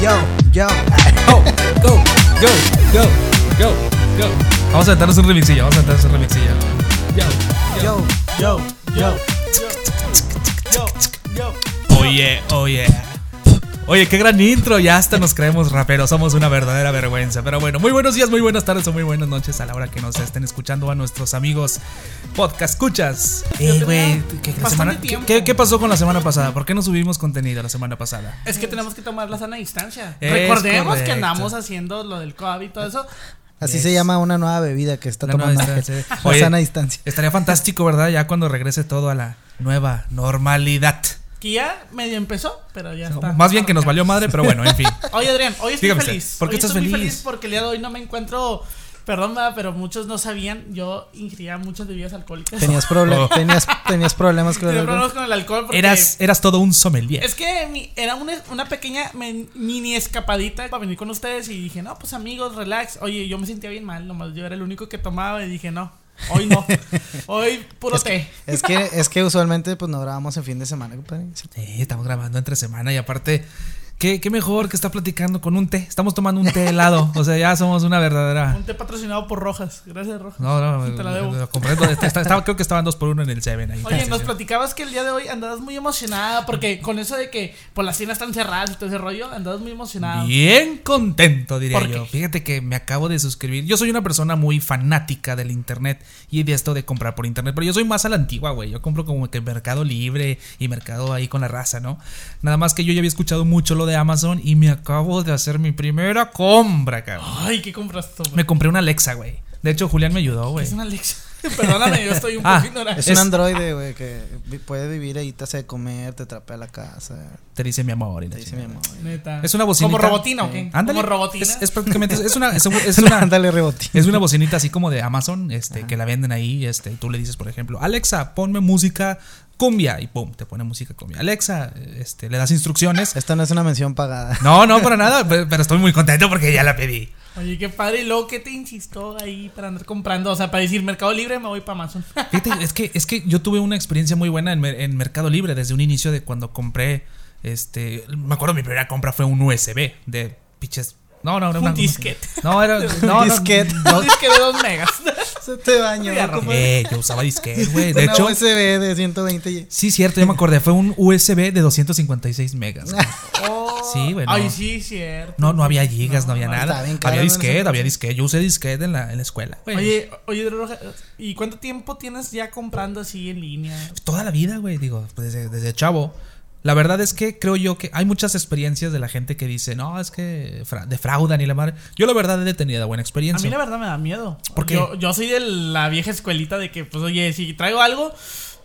Yo, yo. Go, go, go, go, go, go. Vamos a aventarnos un remixillo, vamos a aventarnos un remixillo. Yo, Yo, yo, yo. Oye, oye. Oye, qué gran intro, ya hasta nos creemos raperos, somos una verdadera vergüenza. Pero bueno, muy buenos días, muy buenas tardes o muy buenas noches a la hora que nos estén escuchando a nuestros amigos podcast escuchas. Eh, güey, ¿qué, pasó con la semana pasada? ¿Por qué no subimos contenido la semana pasada? Es que tenemos que tomar la sana distancia. Es Recordemos correcto. que andamos haciendo lo del COVID y todo eso. Así Yes. se llama una nueva bebida que está La tomando distancia. la Oye, sana distancia. Estaría fantástico, ¿verdad? Ya cuando regrese todo a la nueva normalidad. Que ya medio empezó, pero ya está. Más bien que nos valió madre, pero bueno, en fin. Oye, Adrián, hoy estoy Dígame feliz. usted, ¿por qué Hoy estás estoy muy feliz? Porque el día de hoy no me encuentro. Perdón, ¿verdad? pero muchos no sabían. Yo ingería muchas bebidas alcohólicas. Tenías, proble- Oh. tenías, tenías problemas con el alcohol. problemas con el alcohol. Porque Eras, eras todo un sommelier. Es que mi- era una, una pequeña mini escapadita para venir con ustedes y dije, no, pues amigos, relax. Oye, yo me sentía bien mal, nomás yo era el único que tomaba y dije, no, hoy no. hoy puro Es té. que, es que es que usualmente pues no grabamos en fin de semana, compadre. Sí, estamos grabando entre semana y aparte, qué, qué mejor que estar platicando con un té. Estamos tomando un té helado. O sea, ya somos una verdadera. Un té patrocinado por Rojas. Gracias, Rojas. No, no, Te la debo. estaba- creo que estaban dos por uno en el Seven ahí. Oye, Sí, nos sí. platicabas que el día de hoy andabas muy emocionada porque con eso de que por las tiendas están cerradas y todo ese rollo, andabas muy emocionada. Bien contento, diría ¿Por yo. Fíjate que me acabo de suscribir. Yo soy una persona muy fanática del internet y de esto de comprar por internet, pero yo soy más a la antigua, güey. Yo compro como que Mercado Libre y Mercado ahí con la raza, ¿no? Nada más que yo ya había escuchado mucho lo de Amazon y me acabo de hacer mi primera compra, cabrón. Ay, ¿qué compraste, güey? Me compré una Alexa, güey. De hecho, Julián me ayudó, güey. Es una Alexa. Perdóname, yo estoy un Ah, poco ignorante. Es, un androide, güey, que puede vivir ahí, te hace de comer, te trapea la casa, Te dice mi amor. y la te dice mi amor. Neta. Es una bocinita. ¿Como robotina o qué? Sí. Ándale. ¿Como robotina? Es, es prácticamente. Es una. Es, es una Ándale, rebotín. Es una bocinita así como de Amazon, este, que la venden ahí, este, y tú le dices, por ejemplo, Alexa, ponme música cumbia, y pum, te pone música cumbia. Alexa, este, le das instrucciones. Esta no es una mención pagada. No, no, para nada, pero, estoy muy contento porque ya la pedí. Oye, qué padre. ¿Y luego qué te insistió ahí para andar comprando? O sea, para decir Mercado Libre me voy para Amazon. Fíjate, es que, es que yo tuve una experiencia muy buena en, mer- en Mercado Libre desde un inicio de cuando compré, este, me acuerdo mi primera compra fue un USB de piches. No, no, no, Un disquete. No, era, no, no, disquete. no, Un disque de dos megas. Se te bañó, eh, yo usaba disquete, güey. De Una hecho, USB de 120 y- Sí, cierto, ya me acordé. Fue un USB de 256 megas. Oh. Sí, güey, no. Ay, sí, cierto. No, no había gigas, no, había no, nada. bien Había disquete, había disquete. Yo usé disquete en la, en la escuela. Oye, oye, ¿y cuánto tiempo tienes ya comprando así en línea? Toda la vida, güey, digo, desde, desde chavo. La verdad es que creo yo que hay muchas experiencias de la gente que dice, no, es que fra- defraudan y la madre. Yo la verdad he tenido buena A experiencia. mí la verdad me da miedo. ¿Por qué? Yo, yo soy de la vieja escuelita de que, pues, oye, si traigo algo,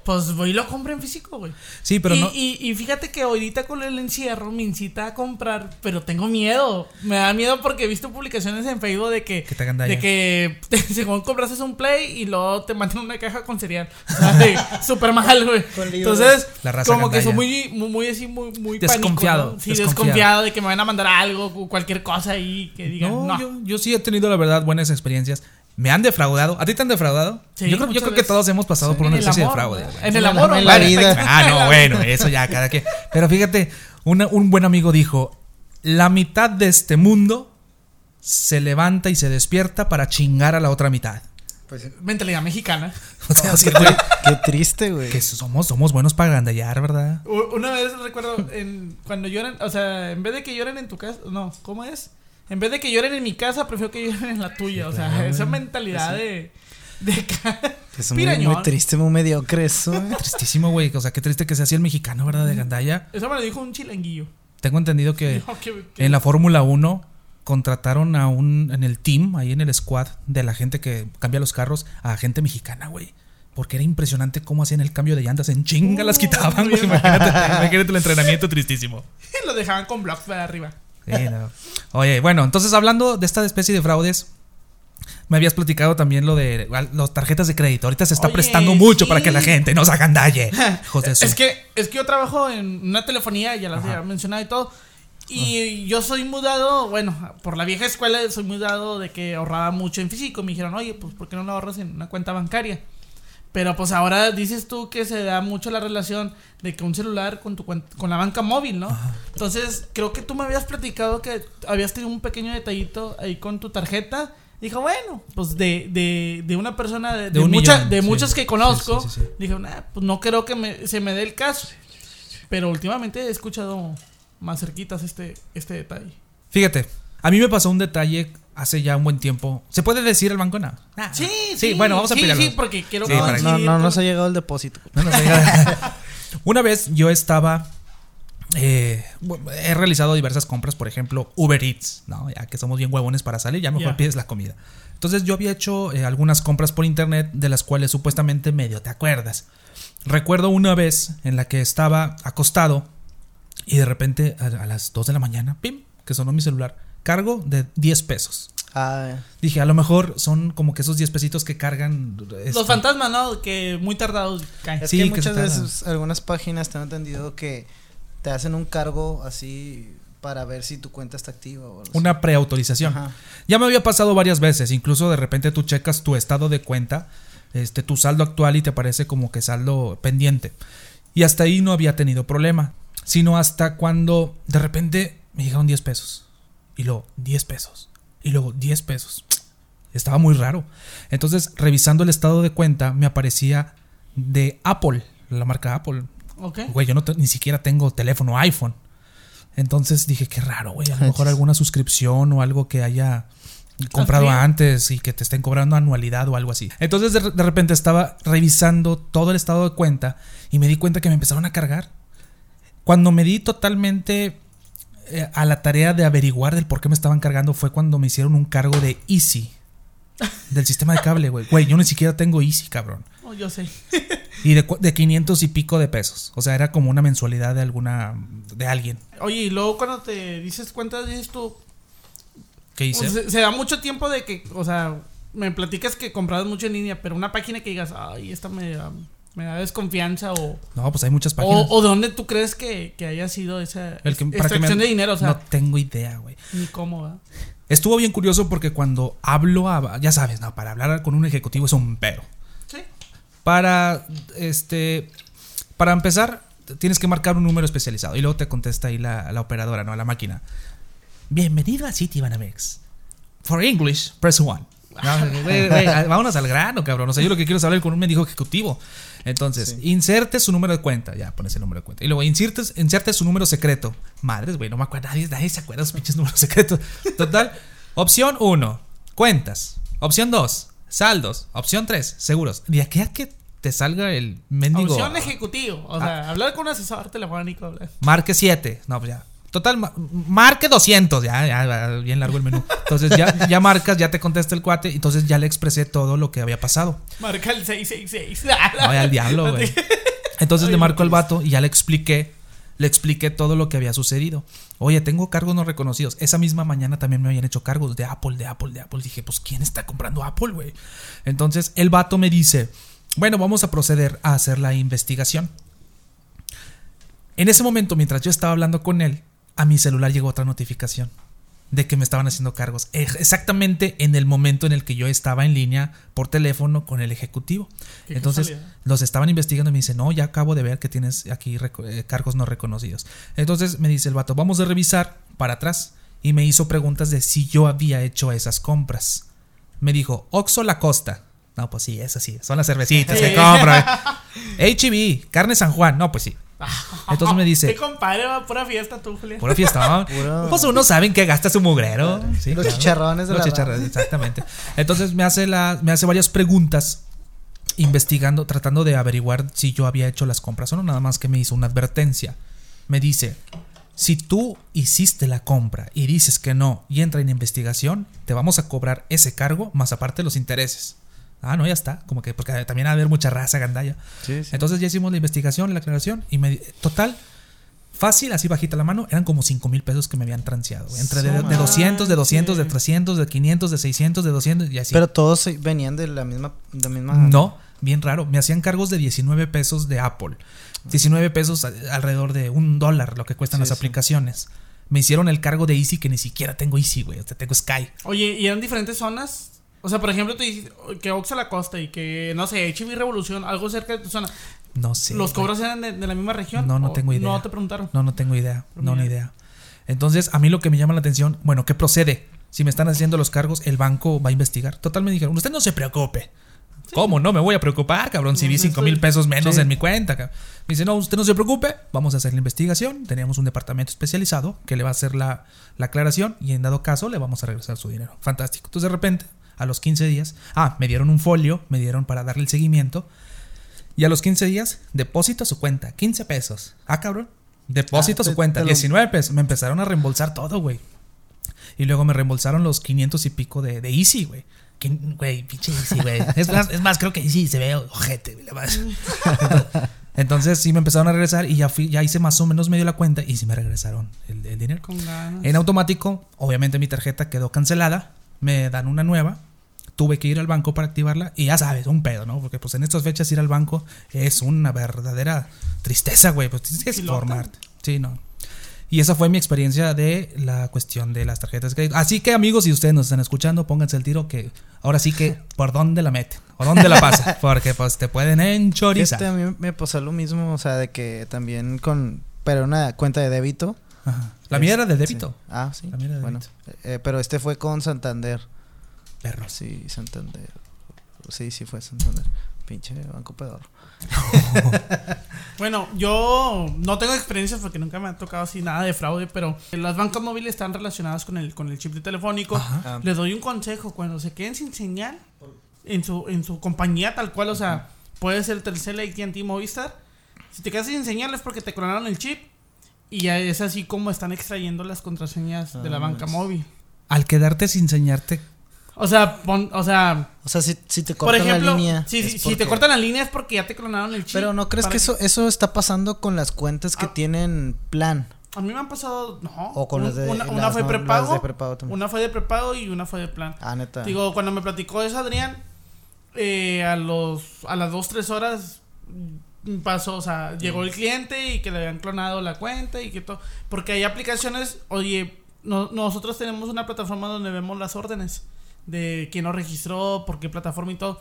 pues voy y lo compro en físico, güey. Sí, pero y, no. y, y fíjate que ahorita con el encierro me incita a comprar, pero tengo miedo. Me da miedo porque he visto publicaciones en Facebook de que, Que te hagan daño. de que según compraste un play y luego te mandan una caja con cereal. Súper mal, güey. Entonces, La raza como que soy muy, muy, muy así, muy, muy Desconfiado, pánico, ¿no? Sí, desconfiado. desconfiado. de que me van a mandar algo, o cualquier cosa ahí que digan. No, No, Yo, yo sí he tenido, la verdad, buenas experiencias. Me han defraudado. ¿A ti te han defraudado? Sí, yo creo, yo creo que todos hemos pasado por una especie amor, de fraude. En el amor, la- ¿o en la no? vida. Ah, no, bueno, eso ya cada quien. Pero fíjate, una- un buen amigo dijo: La mitad de este mundo se levanta y se despierta para chingar a la otra mitad. Pues, Mentalidad mexicana. O sea, güey, qué triste, güey. que somos, somos buenos para agandallar, ¿verdad? Una vez recuerdo en, cuando lloran, o sea, en vez de que lloren en tu casa, no, ¿cómo es? En vez de que lloren en mi casa, prefiero que lloren en la tuya. o sea, claro, esa güey. mentalidad de. de Es muy, muy triste, muy mediocre eso. güey. Tristísimo, güey. O sea, qué triste que sea así el mexicano, ¿verdad? De gandalla. Eso me lo dijo un chilanguillo. Tengo entendido que en la Fórmula 1 contrataron a un, en el team, ahí en el squad de la gente que cambia los carros, a gente mexicana, güey. Porque era impresionante cómo hacían el cambio de llantas. En chinga las Uh, quitaban, güey. Imagínate, imagínate el entrenamiento tristísimo. lo dejaban con blocks para arriba. Sí, no. Oye, bueno, entonces hablando de esta especie de fraudes, me habías platicado también lo de las tarjetas de crédito. Ahorita se está Oye, prestando mucho sí. para que la gente nos agandalle. Hijos de su- Es que, es que yo trabajo en una telefonía, ya las había mencionado y todo. Y yo soy mudado, bueno, por la vieja escuela soy mudado de que ahorraba mucho en físico. Me dijeron, oye, pues ¿por qué no lo ahorras en una cuenta bancaria? Pero pues ahora dices tú que se da mucho la relación de que un celular con tu con la banca móvil, ¿no? Entonces, creo que tú me habías platicado que habías tenido un pequeño detallito ahí con tu tarjeta. Dijo, bueno, pues de, de, de una persona de, de un mucha- millón, de sí. muchas que conozco, Sí, sí, sí, sí. dije, nah, pues no creo que me- se me dé el caso. Pero últimamente he escuchado más cerquitas este, este detalle. Fíjate, a mí me pasó un detalle hace ya un buen tiempo. ¿Se puede decir el banco? No. Ah, Sí, sí. bueno, vamos a sí, explicarlo. Sí, porque quiero Sí, No, no, no nos con- ha llegado el depósito. No, no sé. Una vez yo estaba. eh, he realizado diversas compras, por ejemplo, Uber Eats, ¿no? Ya que somos bien huevones para salir, ya mejor pides la comida. Entonces yo había hecho eh, algunas compras por internet de las cuales supuestamente medio te acuerdas. Recuerdo una vez en la que estaba acostado y de repente a, a las 2 de la mañana, pim, que sonó mi celular, cargo de 10 pesos. Ah, Dije, a lo mejor son como que esos 10 pesitos que cargan. este, Los fantasmas, ¿no? Que muy tardados caen. es Sí, que muchas veces algunas páginas te han entendido que te hacen un cargo así para ver si tu cuenta está activa o. Una preautorización. Ya me había pasado varias veces, incluso de repente tú checas tu estado de cuenta, este, tu saldo actual y te aparece como que saldo pendiente. Y hasta ahí no había tenido problema, sino hasta cuando de repente me llegaron 10 pesos. Y luego 10 pesos. Y luego 10 pesos. Estaba muy raro. Entonces, revisando el estado de cuenta, me aparecía de Apple, la marca Apple. ¿Ok? Güey, yo no ni siquiera tengo teléfono iPhone. Entonces dije, qué raro, güey. A lo mejor alguna suscripción o algo que haya comprado antes y que te estén cobrando anualidad o algo así. Entonces de, de repente estaba revisando todo el estado de cuenta y me di cuenta que me empezaron a cargar. Cuando me di totalmente eh, a la tarea de averiguar del por qué me estaban cargando fue cuando me hicieron un cargo de Easy. Del sistema de cable, güey. Güey, yo ni siquiera tengo Easy, cabrón. Oh, yo sé. Y de, de 500 y pico de pesos. O sea, era como una mensualidad de alguna. de alguien. Oye, y luego cuando te dices cuenta, dices tú. ¿Qué hice? o sea, se, se da mucho tiempo de que, o sea, me platicas que comprabas mucho en línea, pero una página que digas, ay, esta me me da desconfianza o. no, pues hay muchas O, páginas. o de dónde tú crees que, que haya sido esa El que- me- extracción de dinero, o sea, no tengo idea, güey. ni cómo, ¿verdad? Estuvo bien curioso porque cuando hablo a. Ya sabes, no, para hablar con un ejecutivo es un pero. Sí. Para. Este. Para empezar, tienes que marcar un número especializado. Y luego te contesta ahí la, la operadora, ¿no? La máquina. Bienvenido a Citibanamex. For English, press one. No, güey, vámonos al grano, cabrón. O sea, yo lo que quiero es hablar con un médico ejecutivo. Entonces, Sí. inserte su número de cuenta. Ya, pones el número de cuenta. Y luego insertes, inserte su número secreto. Madres, güey, no me acuerdo. Nadie, nadie se acuerda de los pinches números secretos. Total. Opción 1, cuentas. Opción 2, saldos. Opción 3, seguros. De aquí a que te salga el mendigo. Opción ejecutivo, o Ah. sea, hablar con un asesor telefónico. hablar. Marque 7. No, pues ya. Total, ma- marque 200. Ya, ya, bien largo el menú. Entonces ya, ya marcas, ya te contesta el cuate. Entonces ya le expresé todo lo que había pasado. Marca el 666. No, ya al diablo, güey. Entonces le marco al vato y ya le expliqué. Le expliqué todo lo que había sucedido. Oye, tengo cargos no reconocidos. Esa misma mañana también me habían hecho cargos de Apple, de Apple, de Apple. Dije, pues, ¿quién está comprando Apple, güey? Entonces el vato me dice, bueno, vamos a proceder a hacer la investigación. En ese momento, mientras yo estaba hablando con él, a mi celular llegó otra notificación de que me estaban haciendo cargos. Ex- Exactamente en el momento en el que yo estaba en línea por teléfono con el ejecutivo. Entonces casualidad. los estaban investigando y me dice, no, ya acabo de ver que tienes aquí eh, cargos no reconocidos. Entonces me dice el vato, vamos a revisar para atrás. Y me hizo preguntas de si yo había hecho esas compras. Me dijo, Oxo La Costa. No, pues sí, eso sí, son las cervecitas que Sí. compro. eh. HB, carne San Juan. No, pues sí. Entonces me dice, Qué compadre, va pura fiesta tú, Julián. Pura fiesta, ¿no? Pues uno sabe en qué gasta su mugrero. Sí, Los chicharrones de Los la chicharrones, exactamente. Entonces me hace, la, me hace varias preguntas investigando, tratando de averiguar si yo había hecho las compras o no, nada más que me hizo una advertencia. Me dice, si tú hiciste la compra y dices que no y entra en investigación, te vamos a cobrar ese cargo más aparte los intereses. Ah, no, ya está. Como que porque también va a haber mucha raza gandalla. Sí, sí. Entonces ya hicimos la investigación, la aclaración y me, total, fácil, así bajita la mano, eran como 5 mil pesos que me habían transeado. Entre de, de Su 200, de 200, de madre. 300, de 500, de 600, de 200 y así. Pero todos venían de la misma. De la misma no, bien raro. Me hacían cargos de 19 pesos de Apple. 19 pesos alrededor de un dólar lo que cuestan Sí, las sí. aplicaciones. Me hicieron el cargo de Easy que ni siquiera tengo Easy, güey. O sea, tengo Sky. Oye, ¿y eran diferentes zonas? O sea, por ejemplo, tú dices que Oxa la Costa y que, no sé, HB Revolución, algo cerca de tu zona. No sé. ¿Los cobros eran de, de la misma región? No, no ¿O tengo idea. No te preguntaron. No, no tengo idea. Pero No, ni mira. idea. Entonces, a mí lo que me llama la atención, bueno, ¿qué procede? Si me están haciendo los cargos, el banco va a investigar. Total, me dijeron, usted no se preocupe. ¿Cómo? No me voy a preocupar, cabrón, si vi No, 5 mil pesos menos Sí. en mi cuenta. cabrón. Me dice, no, usted no se preocupe, vamos a hacer la investigación. Tenemos un departamento especializado que le va a hacer la, la aclaración y en dado caso le vamos a regresar su dinero. Fantástico. Entonces, de repente, a los 15 días, ah, me dieron un folio, me dieron para darle el seguimiento. Y a los 15 días, depósito a su cuenta, 15 pesos. Ah, cabrón. Depósito Ah, a su te- cuenta, lo- 19 pesos. Me empezaron a reembolsar todo, güey. Y luego me reembolsaron los 500 y pico de, de Easy, güey. Güey, pinche Easy, güey. Es más, es más, creo que Easy se ve ojete, güey. la más. Entonces sí me empezaron a regresar y ya fui, ya hice más o menos medio la cuenta y sí me regresaron el, el dinero. Con ganas. En automático, obviamente mi tarjeta quedó cancelada, me dan una nueva, tuve que ir al banco para activarla y ya sabes, un pedo, ¿no? Porque pues en estas fechas ir al banco es una verdadera tristeza, güey, pues tienes que formarte. Sí, no. Y esa fue mi experiencia de la cuestión de las tarjetas de crédito. Así que amigos, si ustedes nos están escuchando, pónganse el tiro que ahora sí que por dónde la meten o dónde la pasan, porque pues te pueden enchorizar. Este, a mí me pasó lo mismo, o sea, de que también con. Pero una cuenta de débito. Ajá. La mía era de Sí. débito. Ah, sí. La mía era de bueno, débito. eh, pero este fue con Santander. Perros. Sí, Santander. Sí, sí fue Santander. Pinche banco pedorro. Bueno, yo no tengo experiencias porque nunca me ha tocado así nada de fraude, pero las bancas móviles están relacionadas con el, con el chip de telefónico. Ajá. Ah, Les doy un consejo, cuando se queden sin señal en su, en su compañía tal cual, o sea, puede ser Telcel, AT&T, Movistar. Si te quedas sin señal es porque te clonaron el chip y ya es así como están extrayendo las contraseñas de la Ah, banca es- móvil. Al quedarte sin enseñarte O sea, pon- o sea, O sea, si, si te por cortan ejemplo, la línea. si, te cortan la línea es porque ya te clonaron el chip. Pero no crees que eso, eso está pasando con las cuentas que Ah. tienen plan. A mí me han pasado, no. O con las de. una, las fue no- las prepago, de prepago una fue de prepago y una fue de plan. Ah, neta. Digo, cuando me platicó eso Adrián, eh, a los a las 2, 3 horas pasó, o sea, llegó el cliente y que le habían clonado la cuenta y que todo. Porque hay aplicaciones, oye, no- nosotros tenemos una plataforma donde vemos las órdenes de quién lo registró, por qué plataforma y todo.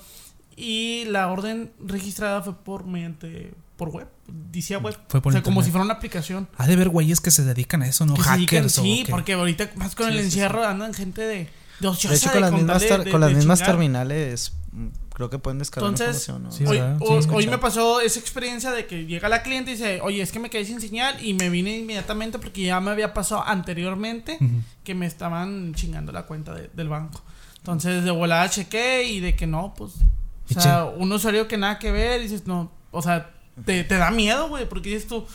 Y la orden registrada fue por mediante por web, decía web. Fue por o sea, como internet. si fuera una aplicación. Ha de ver güeyes que se dedican a eso, ¿no? Que se dedican- Hackers o sí, qué. porque ahorita más con Sí, el sí, encierro andan gente de de ociosa de hecho, con las mismas, de- de- con las mismas chingar. terminales, mm, creo que pueden descargar Entonces, información. ¿no? Sí, hoy. Sí, hoy- me pasó esa experiencia de que llega la cliente y dice, oye, es que me quedé sin señal y me vine inmediatamente porque ya me había pasado anteriormente Ujú. que me estaban chingando la cuenta de- del banco. Entonces de volada chequé y de que no, pues, o sea, un usuario que nada que ver, dices, no, o sea, te, te da miedo, güey, porque dices tú,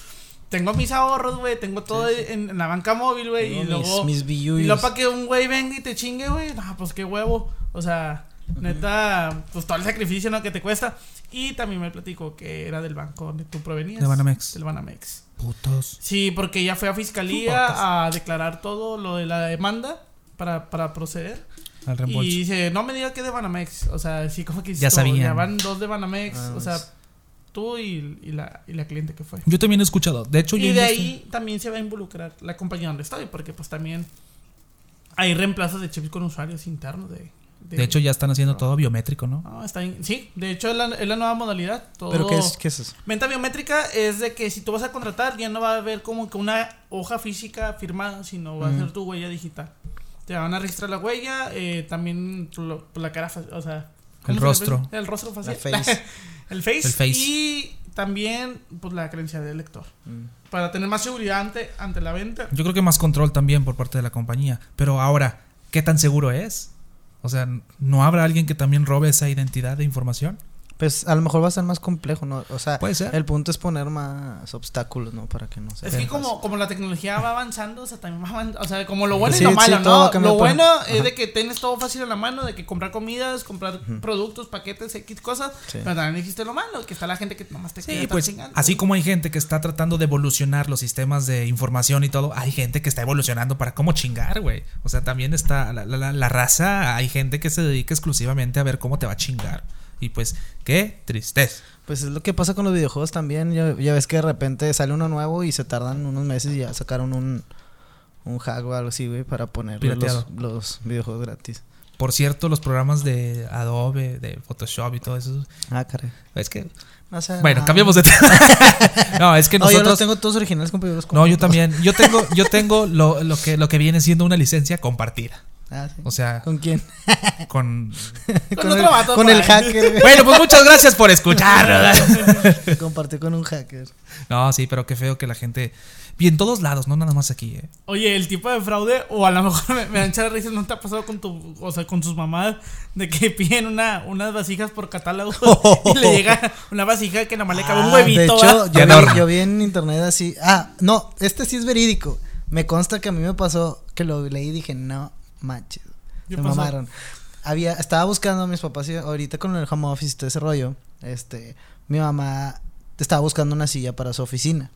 tengo mis ahorros, güey, tengo todo Sí, sí. En, en la banca móvil, güey, y luego... mis, Y luego para que un güey venga y te chingue, güey. No, pues qué huevo. O sea, neta, pues todo el sacrificio ¿no? que te cuesta. Y también me platico que era del banco donde tú provenías. De Banamex. Del Banamex. Putos. Sí, porque ya fue a fiscalía a declarar todo lo de la demanda para, para proceder. Al reembolso. Y dice, no me diga que de Banamex. O sea, sí, como que Ya sabían. Ya van dos de Banamex. Ah, o sea, pues. tú y, y la, y la cliente que fue. Yo también he escuchado. De hecho, yo Y de ahí también se va a involucrar la compañía donde estoy, porque pues también hay reemplazos de chips con usuarios internos de... De hecho, ya están haciendo todo biométrico, ¿no? No, está. Sí, de hecho es la, es la nueva modalidad. Todo... ¿Pero qué es, qué es eso? Venta biométrica es de que si tú vas a contratar ya no va a haber como que una hoja física firmada, sino va a ser tu huella digital. Te van a registrar la huella, eh, también lo- la cara, o sea... ¿cómo El rostro. El rostro facial. La face. el face. El face. Y también pues la creencia del lector. Mm. Para tener más seguridad ante, ante la venta. Yo creo que más control también por parte de la compañía. Pero ahora, ¿qué tan seguro es? O sea, ¿no habrá alguien que también robe esa identidad de información? Pues a lo mejor va a ser más complejo, ¿no? O sea, Puede ser. el punto es poner más obstáculos, ¿no? Para que no se Es que como, como la tecnología va avanzando, o sea, también va avanzando, o sea, como lo bueno Sí, y lo sí, malo, ¿no? Lo por- bueno es de que tienes todo fácil en la mano, de que comprar comidas, comprar productos, paquetes, X cosas, Sí. pero también existe lo malo, que está la gente que nomás te quiere Sí, pues chingando. así como hay gente que está tratando de evolucionar los sistemas de información y todo, hay gente que está evolucionando para cómo chingar, güey. O sea, también está la, la- la raza, hay gente que se dedica exclusivamente a ver cómo te va a chingar. Y pues, qué tristeza. Pues es lo que pasa con los videojuegos también. Ya, ya ves que de repente sale uno nuevo y se tardan unos meses y ya sacaron un, un hack o algo así, güey, para poner los, los videojuegos gratis. Por cierto, los programas de Adobe, de Photoshop y todo eso. Ah, caray. Es que. No sé. Bueno, ah. cambiamos de tema. no, es que No, yo los nosotros. tengo todos originales, No, yo también. Yo tengo, yo tengo lo, lo que, lo que viene siendo una licencia compartida. Ah, sí. O sea, ¿Con quién? con. Con el, otro vato con el hacker. Bueno, pues muchas gracias por escuchar. Compartió con un hacker. No, sí, pero qué feo que la gente. Y en todos lados, no nada más aquí, ¿eh? Oye, el tipo de fraude, o a lo mejor me, me dan echar risas, ¿no te ha pasado con tu, o sea, con sus mamás de que piden una, unas vasijas por catálogo y le llega una vasija que nomás le cabe un Ah, huevito? De hecho, yo vi, yo vi en internet así. Ah, no, este sí es verídico. Me consta que a mí me pasó que lo leí y dije, no manches. ¿Qué Se pasó? mamaron. Había, estaba buscando a mis papás y ahorita con el home office y todo ese rollo. Este, mi mamá estaba buscando una silla para su oficina.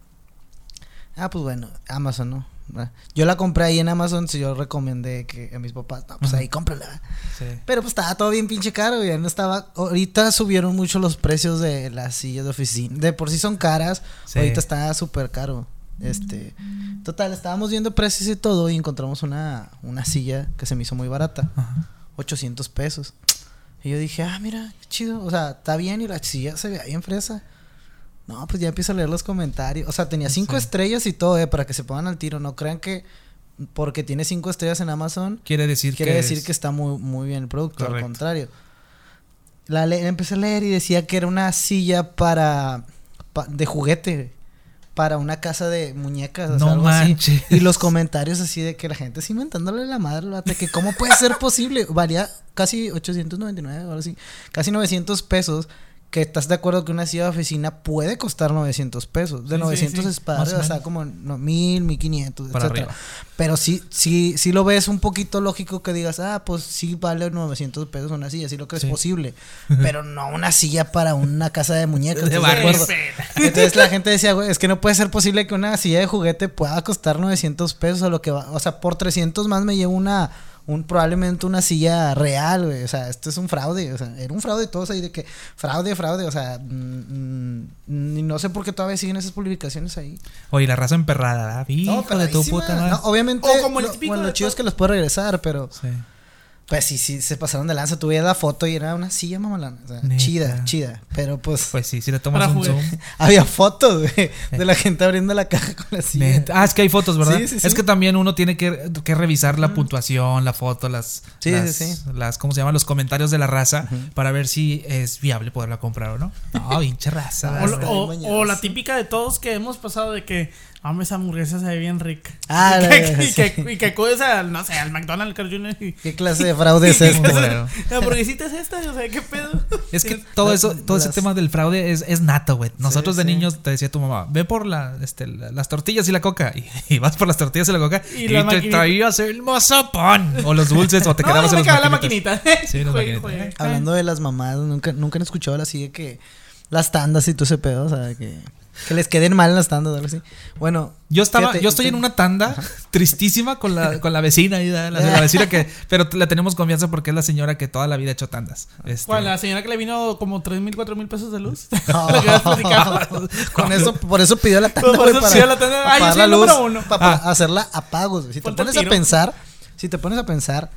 Ah, pues bueno, Amazon, ¿no? Ah, Yo la compré ahí en Amazon, si yo recomendé que a mis papás, no, pues ahí cómprala. Sí. Pero pues estaba todo bien pinche caro, ya no estaba. Ahorita subieron mucho los precios de las sillas de oficina. De por sí son caras, Sí. ahorita está súper caro. Este, total, estábamos viendo precios y todo y encontramos una, una silla que se me hizo muy barata, Ajá. 800 pesos. Y yo dije, ah, mira, qué chido, o sea, está bien y la silla se veía bien fresa. No, pues ya empiezo a leer los comentarios. O sea, tenía cinco Sí. estrellas y todo, eh, para que se pongan al tiro. No crean que porque tiene cinco estrellas en Amazon Quiere decir quiere que. decir es- que está muy, muy bien el producto, Correcto. al contrario. La le- empecé a leer y decía que era una silla para, pa- de juguete para una casa de muñecas, o sea, algo así. Y los comentarios así de que la gente es inventándole la madre, que cómo puede ser posible, valía casi 899 o algo así, casi 900 pesos. Que estás de acuerdo que una silla de oficina puede costar 900 pesos. De Sí, sí, 900 sí, es para más o sea, como no, 1000, 1500, Para etcétera. arriba. Pero sí, sí, sí lo ves un poquito lógico que digas, ah, pues sí vale 900 pesos una silla, sí lo que Sí. es posible. Pero no una silla para una casa de muñecas. De ¿estás barrio. acuerdo? Entonces la gente decía, güey, es que no puede ser posible que una silla de juguete pueda costar 900 pesos o lo que va. O sea, por 300 más me llevo una, un, probablemente una silla real, güey. O sea, esto es un fraude. O sea, era un fraude todos ahí de que fraude, fraude. O sea, mm, mm, no sé por qué todavía siguen esas publicaciones ahí. Oye, la raza emperrada, ¿verdad? Hijo de tu puta madre. No, obviamente, O como el lo- bueno, lo chido es que los puede regresar, pero Sí. Pues sí, sí, se pasaron de lanza. Tuve la foto y era una silla mamalana. O sea, chida, chida. Pero pues, Pues sí, si le tomas un zoom. había fotos, güey, de la gente abriendo la caja con la silla. Neta. Ah, es que hay fotos, ¿verdad? Sí, sí, sí. Es que también uno tiene que, que revisar la puntuación, la foto, las, Sí, las, sí, sí. las, ¿cómo se llama? Los comentarios de la raza para ver si es viable poderla comprar o no. No, pinche raza. O, la típica de todos que hemos pasado de que, hombre, esa hamburguesa se ve bien rica. Ah, y, la- que, y, que, y que acudes al, no sé, al McDonald's, al Carl Jr. y... ¿Qué clase de fraude es este? Culero. La hamburguesita es esta, o sea, ¿qué pedo? Es que todo eso, todo ese tema del fraude es, es nato, güey. Nosotros de sí. niños te decía tu mamá, ve por la, este, la- las tortillas y la coca. Y, y vas por las tortillas y la coca Y y, la te traías el mazapán. O los dulces, o te no, quedabas yo en quedaba la maquinita. Sí, juegue. Hablando de las mamás, nunca, nunca han escuchado así de que las tandas y todo ese pedo, o sea, que, que les queden mal las tandas, algo así. Bueno, Yo estaba, fíjate, yo estoy en una tanda tristísima con la, con la vecina ahí, la, la vecina que, pero le tenemos confianza porque es la señora que toda la vida ha hecho tandas. Este, ¿Cuál? La señora que le vino como 3 mil, 4 mil pesos de luz. ¿La platicado? Con eso, por eso pidió la tanda, Por eso para, pidió la tanda. para Ah, soy la luz, uno. para Ah. hacerla a pagos. Si te Ponte pones a pensar, si te pones a pensar,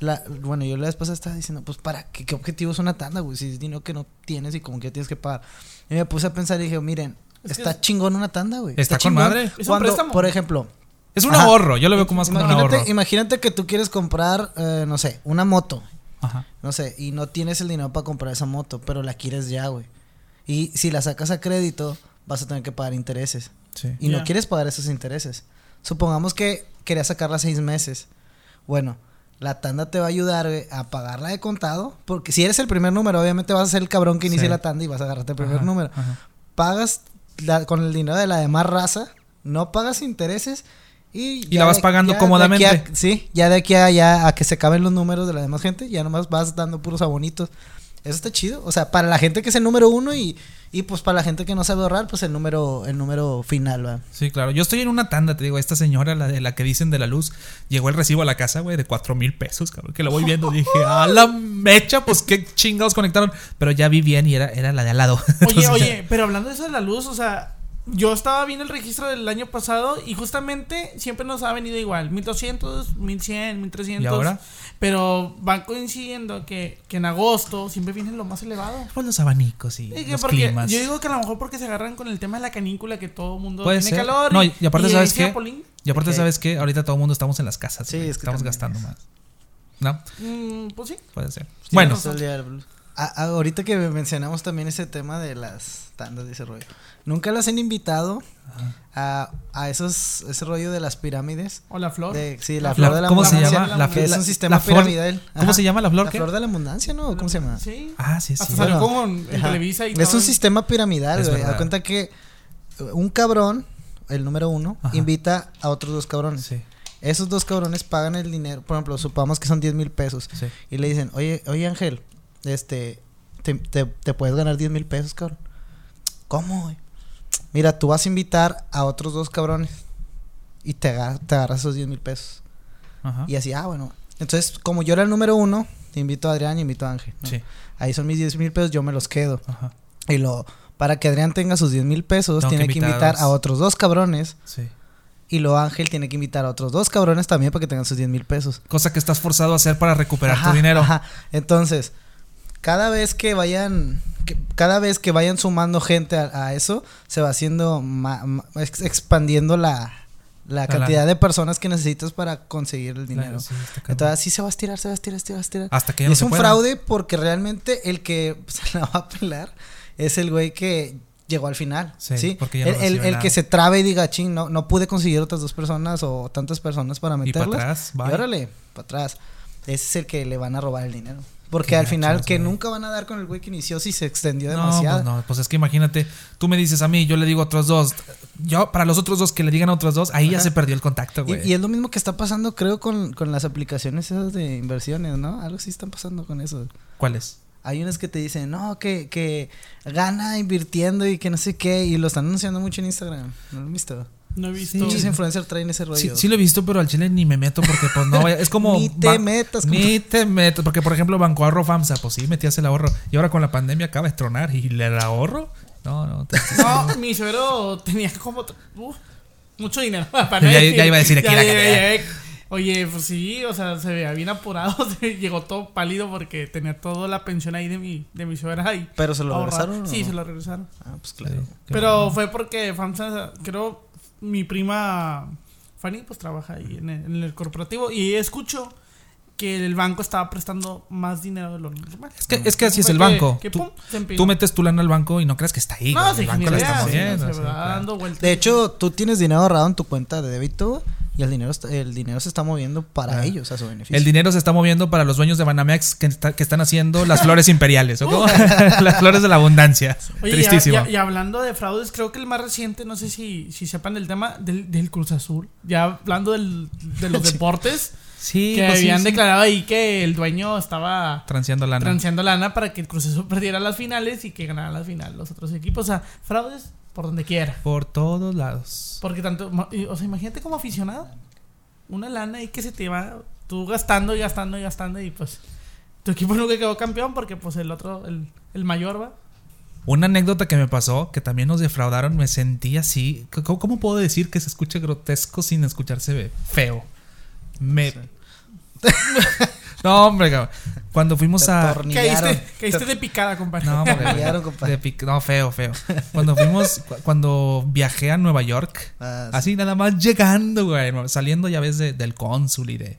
la, bueno, yo la vez pasada estaba diciendo, pues, ¿para qué, qué objetivo es una tanda, güey? Si es dinero que no tienes y como que tienes que pagar. Y me puse a pensar y dije, miren, está es- chingón una tanda, güey. Está con chingón madre. Es un Cuando, préstamo. por ejemplo, es un Ajá. ahorro, yo lo veo como más como un imagínate, ahorro. imagínate que tú quieres comprar, eh, no sé, una moto. Ajá. No sé, y no tienes el dinero para comprar esa moto, pero la quieres ya, güey. Y si la sacas a crédito, vas a tener que pagar intereses. Sí. Y no quieres pagar esos intereses. Supongamos que querías sacarla seis meses. Bueno, la tanda te va a ayudar güey, a pagarla de contado. Porque si eres el primer número, obviamente vas a ser el cabrón que inicie Sí. la tanda y vas a agarrarte el primer Ajá, número. ajá. Pagas la- con el dinero de la demás raza, no pagas intereses. Y, Y la vas pagando cómodamente. a- sí, ya de aquí a, ya a que se acaben los números de la demás gente, ya nomás vas dando puros abonitos. Eso está chido. O sea, para la gente que es el número uno y, y pues para la gente que no sabe ahorrar, pues el número, el número final, ¿va? Sí, claro. Yo estoy en una tanda, te digo, esta señora, la de la que dicen de la luz, llegó el recibo a la casa, güey, de cuatro mil pesos, cabrón, que lo voy viendo. Dije, a la mecha, pues qué chingados conectaron. Pero ya vi bien y era, era la de al lado. Oye, Entonces, oye, pero hablando de eso de la luz, o sea, yo estaba viendo el registro del año pasado y justamente siempre nos ha venido igual, 1200, 1100, 1300. ¿Y ahora? Pero van coincidiendo que, que en agosto siempre vienen lo más elevado. Pues los abanicos y Y que los porque- climas. Yo digo que a lo mejor porque se agarran con el tema de la canícula que todo el mundo Puede tiene ser. calor. No, y- y aparte, ¿sabes ese qué? Y aparte. ¿sabes qué? Ahorita todo el mundo estamos en las casas. Sí, es que estamos gastando más. ¿No? mm, pues sí. Puede ser. bueno, Todo el día del blues. A- a- ahorita que mencionamos también ese tema de las tandas de ese rollo. ¿Nunca las han invitado a, a esos, ese rollo de las pirámides? O la flor. De- sí, la, La flor flor- de la ¿cómo se abundancia. llama? La que es un sistema la flor- piramidal. ¿cómo se llama la flor? La ¿Qué? flor de la abundancia, ¿no? ¿Cómo se llama? Sí. Ah, sí, sí. Bueno, como en. Televisa y Es todo. un sistema piramidal, güey. Da cuenta que un cabrón, el número uno, Ajá. invita a otros dos cabrones. Sí, Esos dos cabrones pagan el dinero. Por ejemplo, supongamos que son 10 mil pesos. sí. Y le dicen, oye, oye Ángel, este, te, te- te puedes ganar 10 mil pesos, cabrón. ¿Cómo, güey? Mira, tú vas a invitar a otros dos cabrones y te, agar- te agarras esos 10 mil pesos. Ajá. Y así, ah, bueno. Entonces, como yo era el número uno, te invito a Adrián y invito a Ángel. ¿no? Sí. Ahí son mis 10 mil pesos, yo me los quedo. Ajá. Y lo, para que Adrián tenga sus 10 mil pesos, Tengo tiene que invitar invitar a otros dos cabrones. Sí. Y lo Ángel tiene que invitar a otros dos cabrones también para que tengan sus 10 mil pesos. Cosa que estás forzado a hacer para recuperar Ajá, tu dinero. ajá. Entonces, cada vez que vayan, que- cada vez que vayan sumando gente a, a eso, se va haciendo, ma- ma- ex- expandiendo la, la cantidad de personas que necesitas para conseguir el dinero. Claro, sí. Entonces, así se va a estirar, se va a estirar, se va a estirar. Hasta que ya Y no es se un pueda. fraude porque realmente el que se la va a pelar es el güey que llegó al final. Sí, Sí, porque ya no el, el- recibe el nada. que se trabe y diga, ching, no, no pude conseguir otras dos personas o tantas personas para Y para meterlas. atrás, Y órale, para atrás. Ese es el que le van a robar el dinero. Porque al final, que güey. nunca van a dar con el güey que inició si se extendió No, demasiado. pues no, pues es que imagínate, tú me dices a mí, yo le digo a otros dos, yo para los otros dos que le digan a otros dos, ahí ya se perdió el contacto, güey. y es lo mismo que está pasando, creo, con, con las aplicaciones esas de inversiones, ¿no? Algo sí están pasando con eso. ¿Cuál es? Hay unas que te dicen, no, que, que gana invirtiendo y que no sé qué, y lo están anunciando mucho en Instagram. ¿No lo han visto? No he visto. Muchos influencers traen ese rollo. Sí, sí lo he visto, pero al chile ni me meto porque pues no, vaya- es como... Ni te metas. Ni te metas, porque por ejemplo Banco Ahorro FAMSA, pues sí, metías el ahorro. Y ahora con la pandemia acaba de tronar y le ahorro. No, no, te- No, mi suegro tenía como. uf, mucho dinero. para Ya- decir. ya iba a decir aquí Ya, la ya, que- ya, ya. Oye, pues sí, o sea, se veía bien apurado. se- Llegó todo pálido porque tenía toda la pensión ahí de mi, de mi suegra ahí. Pero se lo regresaron. o Sí, no? se lo regresaron. Ah, pues claro. Sí, Pero bueno. fue porque FAMSA, creo, mi prima Fanny, pues trabaja ahí en el, en el corporativo. Y escucho que el banco estaba prestando más dinero de lo normal. Es que, es que así es el banco. que tú, pum, tú metes tu lana al banco y no creas que está ahí. No, se el banco la está moviendo. sí, claro. De hecho, tú tienes dinero ahorrado en tu cuenta de débito y el dinero, el dinero se está moviendo para Ah. ellos, a su beneficio. El dinero se está moviendo para los dueños de Banamex que, está- que están haciendo las flores imperiales. ¿o cómo? las flores de la abundancia. Oye, y, Tristísimo. y- y hablando de fraudes, creo que el más reciente, no sé si, si sepan del tema del, del Cruz Azul. Ya hablando del- de los deportes, sí, que pues habían sí. declarado ahí que el dueño estaba Transeando lana. transeando lana para que el Cruz Azul perdiera las finales y que ganara las finales los otros equipos. O sea, fraudes por donde quiera. Por todos lados. Porque tanto, o sea, imagínate como aficionado, una lana ahí que se te va, tú gastando y gastando y gastando y pues tu equipo nunca quedó campeón porque pues el otro, el, el mayor va. Una anécdota que me pasó, que también nos defraudaron, me sentí así. ¿Cómo, cómo puedo decir que se escuche grotesco sin escucharse feo? Me. no, hombre, cabrón. Cuando fuimos Te a. Caíste, caíste de picada, compadre. No, hombre, compadre. pic- no, feo, feo. Cuando fuimos, cu- cuando viajé a Nueva York, Ah, sí. así nada más llegando, güey, saliendo ya ves de- del cónsul y de,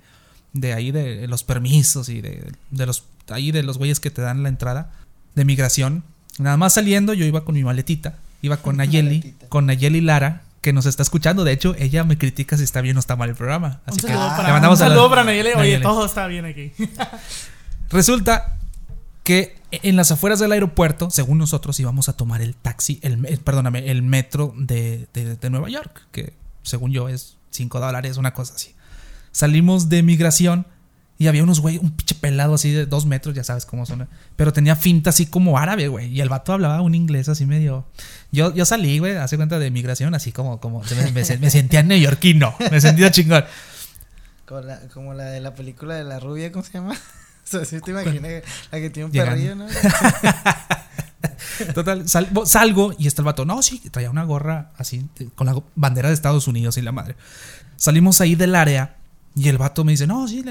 de ahí de los permisos y de, de los, ahí de los güeyes que te dan la entrada de migración. Nada más saliendo, yo iba con mi maletita, iba con Nayeli, Maletita. con Nayeli Lara, que nos está escuchando. De hecho, ella me critica si está bien o está mal el programa. Un Así que saludo para, le mandamos un a la- saludo para Nayeli. Oye, todo está bien aquí. Resulta que en las afueras del aeropuerto, según nosotros, íbamos a tomar el taxi, el, me- perdóname, el metro de, de- de Nueva York, que según yo es 5 dólares, una cosa así. Salimos de migración y había unos güey, un pinche pelado así de dos metros, ya sabes cómo son, pero tenía finta así como árabe, güey, y el vato hablaba un inglés así medio... Yo, yo salí, güey, hace cuenta de migración, así como, como me, me- me sentía neoyorquino, me sentía chingón. Como la, como la de la película de la rubia, ¿cómo se llama? O sea, sí te imaginé la que tiene un Llegando. perrillo, ¿no? Total, sal- salgo y está el vato. No, sí, traía una gorra así, con la bandera de Estados Unidos y la madre. Salimos ahí del área y el vato me dice, no, sí,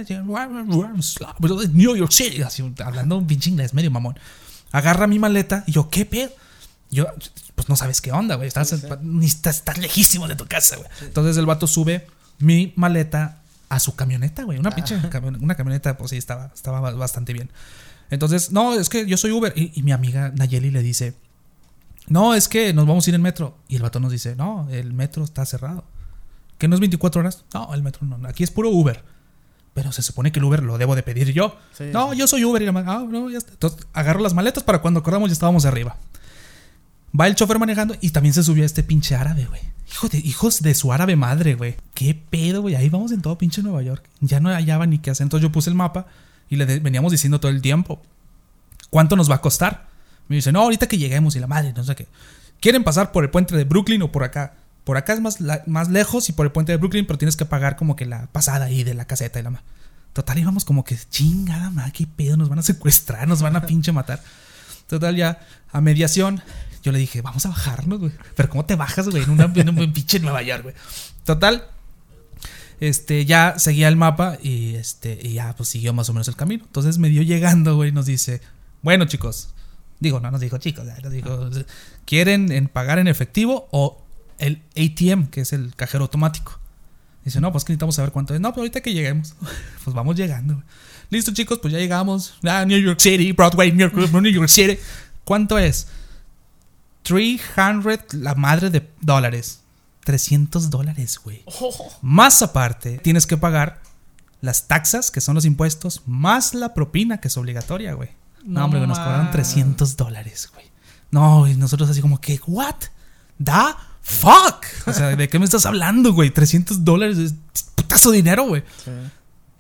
New York City, así, hablando un pinche inglés medio mamón. Agarra mi maleta y yo, ¿qué pedo? Yo, pues no sabes qué onda, güey. Estás, estás lejísimo de tu casa, güey. Entonces el vato sube mi maleta a su camioneta, güey. Una pinche una camioneta, pues sí, estaba, estaba ba- bastante bien. Entonces, no, es que yo soy Uber. Y, y mi amiga Nayeli le dice, no, es que nos vamos a ir en metro. Y el vato nos dice, no, el metro está cerrado. ¿Que no es 24 horas? No, el metro no. Aquí es puro Uber. Pero se supone que el Uber lo debo de pedir yo. Sí, no, yo soy Uber. Y la ah, no, ya está. Entonces agarro las maletas para cuando acordamos ya estábamos arriba. Va el chofer manejando y también se subió este pinche árabe, güey. Hijo de, hijos de su árabe madre, güey. Qué pedo, güey. Ahí vamos en todo pinche Nueva York. Ya no hallaba ni qué hacer. Entonces yo puse el mapa y le veníamos diciendo todo el tiempo. ¿Cuánto nos va a costar? Me dice, no, ahorita que lleguemos y la madre, no sé qué. ¿Quieren pasar por el puente de Brooklyn o por acá? Por acá es más, la- más lejos y por el puente de Brooklyn, pero tienes que pagar como que la pasada ahí de la caseta y la ma. Total, íbamos como que chingada, ma, qué pedo, nos van a secuestrar, nos van a pinche matar. Total, ya a mediación, yo le dije, vamos a bajarnos, güey. Pero ¿cómo te bajas, güey? En, una, en un pinche Nueva York, güey. Total, este, ya seguía el mapa y este, y ya pues siguió más o menos el camino. Entonces me dio llegando, güey, y nos dice, bueno, chicos, digo, no nos dijo chicos, nos dijo, ¿quieren en pagar en efectivo o el ATM, que es el cajero automático? Dice, no, pues que necesitamos saber cuánto es. No, pero ahorita que lleguemos, pues vamos llegando. Listo, chicos, pues ya llegamos. Ah, New York City, Broadway, New York, New York City. ¿Cuánto es? 300, la madre de dólares. 300 dólares, güey. Oh, Más aparte, tienes que pagar las taxas, que son los impuestos, más la propina, que es obligatoria, güey. No, No hombre, nos cobraron ma. 300 dólares, güey. No, y nosotros así como que, ¿what? ¿Da? ¿Fuck? O sea, ¿de qué me estás hablando, güey? 300 dólares es putazo de dinero, güey. Sí.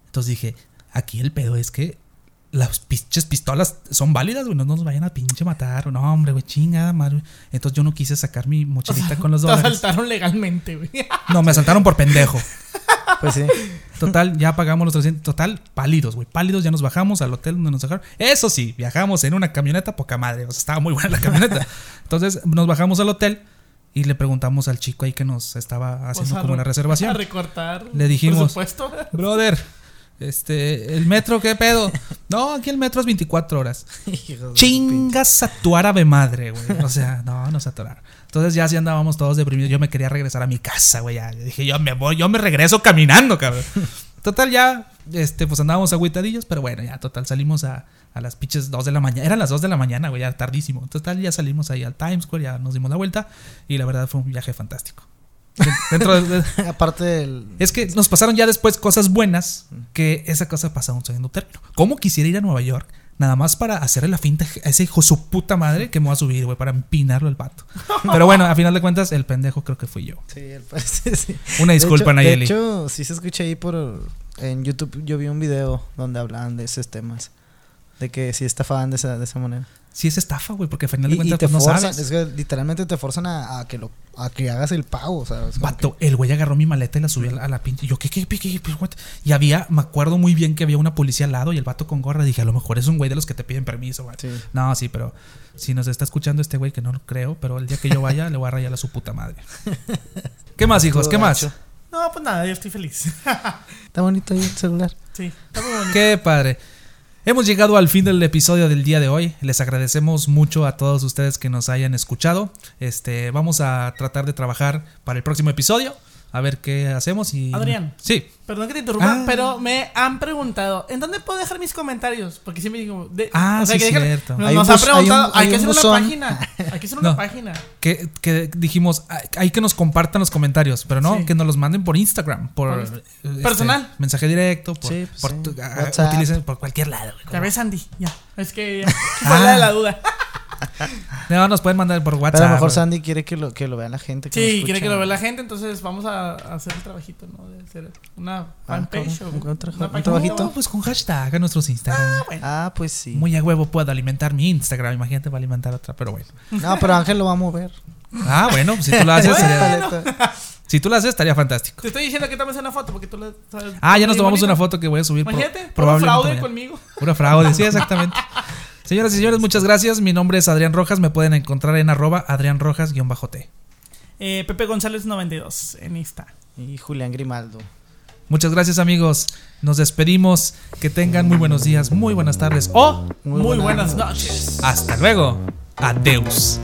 Entonces dije, aquí el pedo es que las pinches pistolas son válidas, güey. No nos vayan a pinche matar. No, hombre, güey, chingada madre. Entonces yo no quise sacar mi mochilita con los Te dólares. asaltaron legalmente, güey. No, me asaltaron por pendejo. Pues sí. Total, ya pagamos los 300. Total, pálidos, güey. Pálidos, ya nos bajamos al hotel donde nos dejaron. Eso sí, viajamos en una camioneta poca madre. O sea, estaba muy buena la camioneta. Entonces nos bajamos al hotel y le preguntamos al chico ahí que nos estaba haciendo O sea, como una A reservación. recortar. Le dijimos- Presupuesto. Brother, este, el metro, ¿qué pedo? No, aquí el metro es 24 horas. Chingas a tu árabe madre, güey. O sea, no, nos atoraron. Entonces ya así andábamos todos deprimidos. Yo me quería regresar a mi casa, güey. Ya. Yo dije, yo me voy, yo me regreso caminando, cabrón. Total, ya, este, pues andábamos agüitadillos, pero bueno, ya, total, salimos a, a las pinches 2 de la mañana. Eran las 2 de la mañana, güey, ya tardísimo. Total, ya salimos ahí al Times Square, ya nos dimos la vuelta. Y la verdad fue un viaje fantástico. Dentro de- de- Aparte del. es que nos pasaron ya después cosas buenas que esa cosa pasa a un segundo término. ¿Cómo quisiera ir a Nueva York? Nada más para hacerle la finta a ese hijo su puta madre que me va a subir, güey, para empinarlo el pato. Pero bueno, a final de cuentas, el pendejo creo que fui yo. Sí, el sí. Una disculpa, de hecho, Nayeli. De hecho, sí se escucha ahí por. En YouTube yo vi un video donde hablaban de esos temas. De que sí estafaban de esa, de esa manera. Sí es estafa, güey, porque a final de cuentas te pues, no forzan, sabes. es que literalmente te forzan a, a que lo a que hagas el pago, o sea, es como Vato, el güey agarró mi maleta y la subió a la, pinche. Y yo, ¿qué, qué, qué, qué, qué? Y había, me acuerdo muy bien que había una policía al lado y el vato con gorra. Dije, a lo mejor es un güey de los que te piden permiso, güey. sí. No, sí, pero si nos está escuchando este güey, que no lo creo, pero el día que yo vaya, le voy a rayar a su puta madre. ¿Qué más, hijos? ¿Qué más? No, pues nada, yo estoy feliz. Está bonito ahí el celular. Sí, está muy bonito. Qué padre. Hemos llegado al fin del episodio del día de hoy. Les agradecemos mucho a todos ustedes que nos hayan escuchado. Este, vamos a tratar de trabajar para el próximo episodio. A ver qué hacemos y. Adrián. Sí. Perdón que te interrumpa, Ah. pero me han preguntado, ¿en dónde puedo dejar mis comentarios? Porque siempre digo, de- Ah, sí, que cierto. Nos, han hay preguntado, un- hay, hay que un hacer una página. Hay que hacer una No. página. Que, que dijimos, "Ah, hay que nos compartan los comentarios, pero no, Sí. que nos los manden por Instagram, por Por este, Personal. mensaje directo, por, Sí, pues por sí. tu- ah, WhatsApp. utilicen por cualquier lado. Ya ves, Andy, ya. Es que ya. Ah. La de la duda. No, nos pueden mandar por WhatsApp. Pero a lo mejor. Sandy quiere que lo, que lo vea la gente. Que Sí, lo quiere que lo vea la gente, entonces vamos a, a hacer el trabajito, ¿no? De hacer una Ah, fanpage o ¿un una trabajito? No, pues con hashtag a nuestros Instagram. Ah, bueno. Ah, pues sí. Muy a huevo puedo alimentar mi Instagram. Imagínate, va a alimentar otra, pero bueno. No, pero Ángel lo va a mover. Ah, bueno, pues si tú lo haces, Bueno. estaría, si tú lo haces, estaría fantástico. Te estoy diciendo que tomes una foto porque tú la sabes. Ah, ya nos tomamos bonito. una foto que voy a subir. pro- Imagínate, puro probablemente fraude mañana. conmigo. Pura fraude, sí, exactamente. Señoras y señores, muchas gracias. Mi nombre es Adrián Rojas. Me pueden encontrar en arroba Adrián Rojas-T. Eh, Pepe González 92 en Insta. Y Julián Grimaldo. Muchas gracias amigos. Nos despedimos. Que tengan muy buenos días, muy buenas tardes o Muy, buenas noches. hasta luego. Adeus.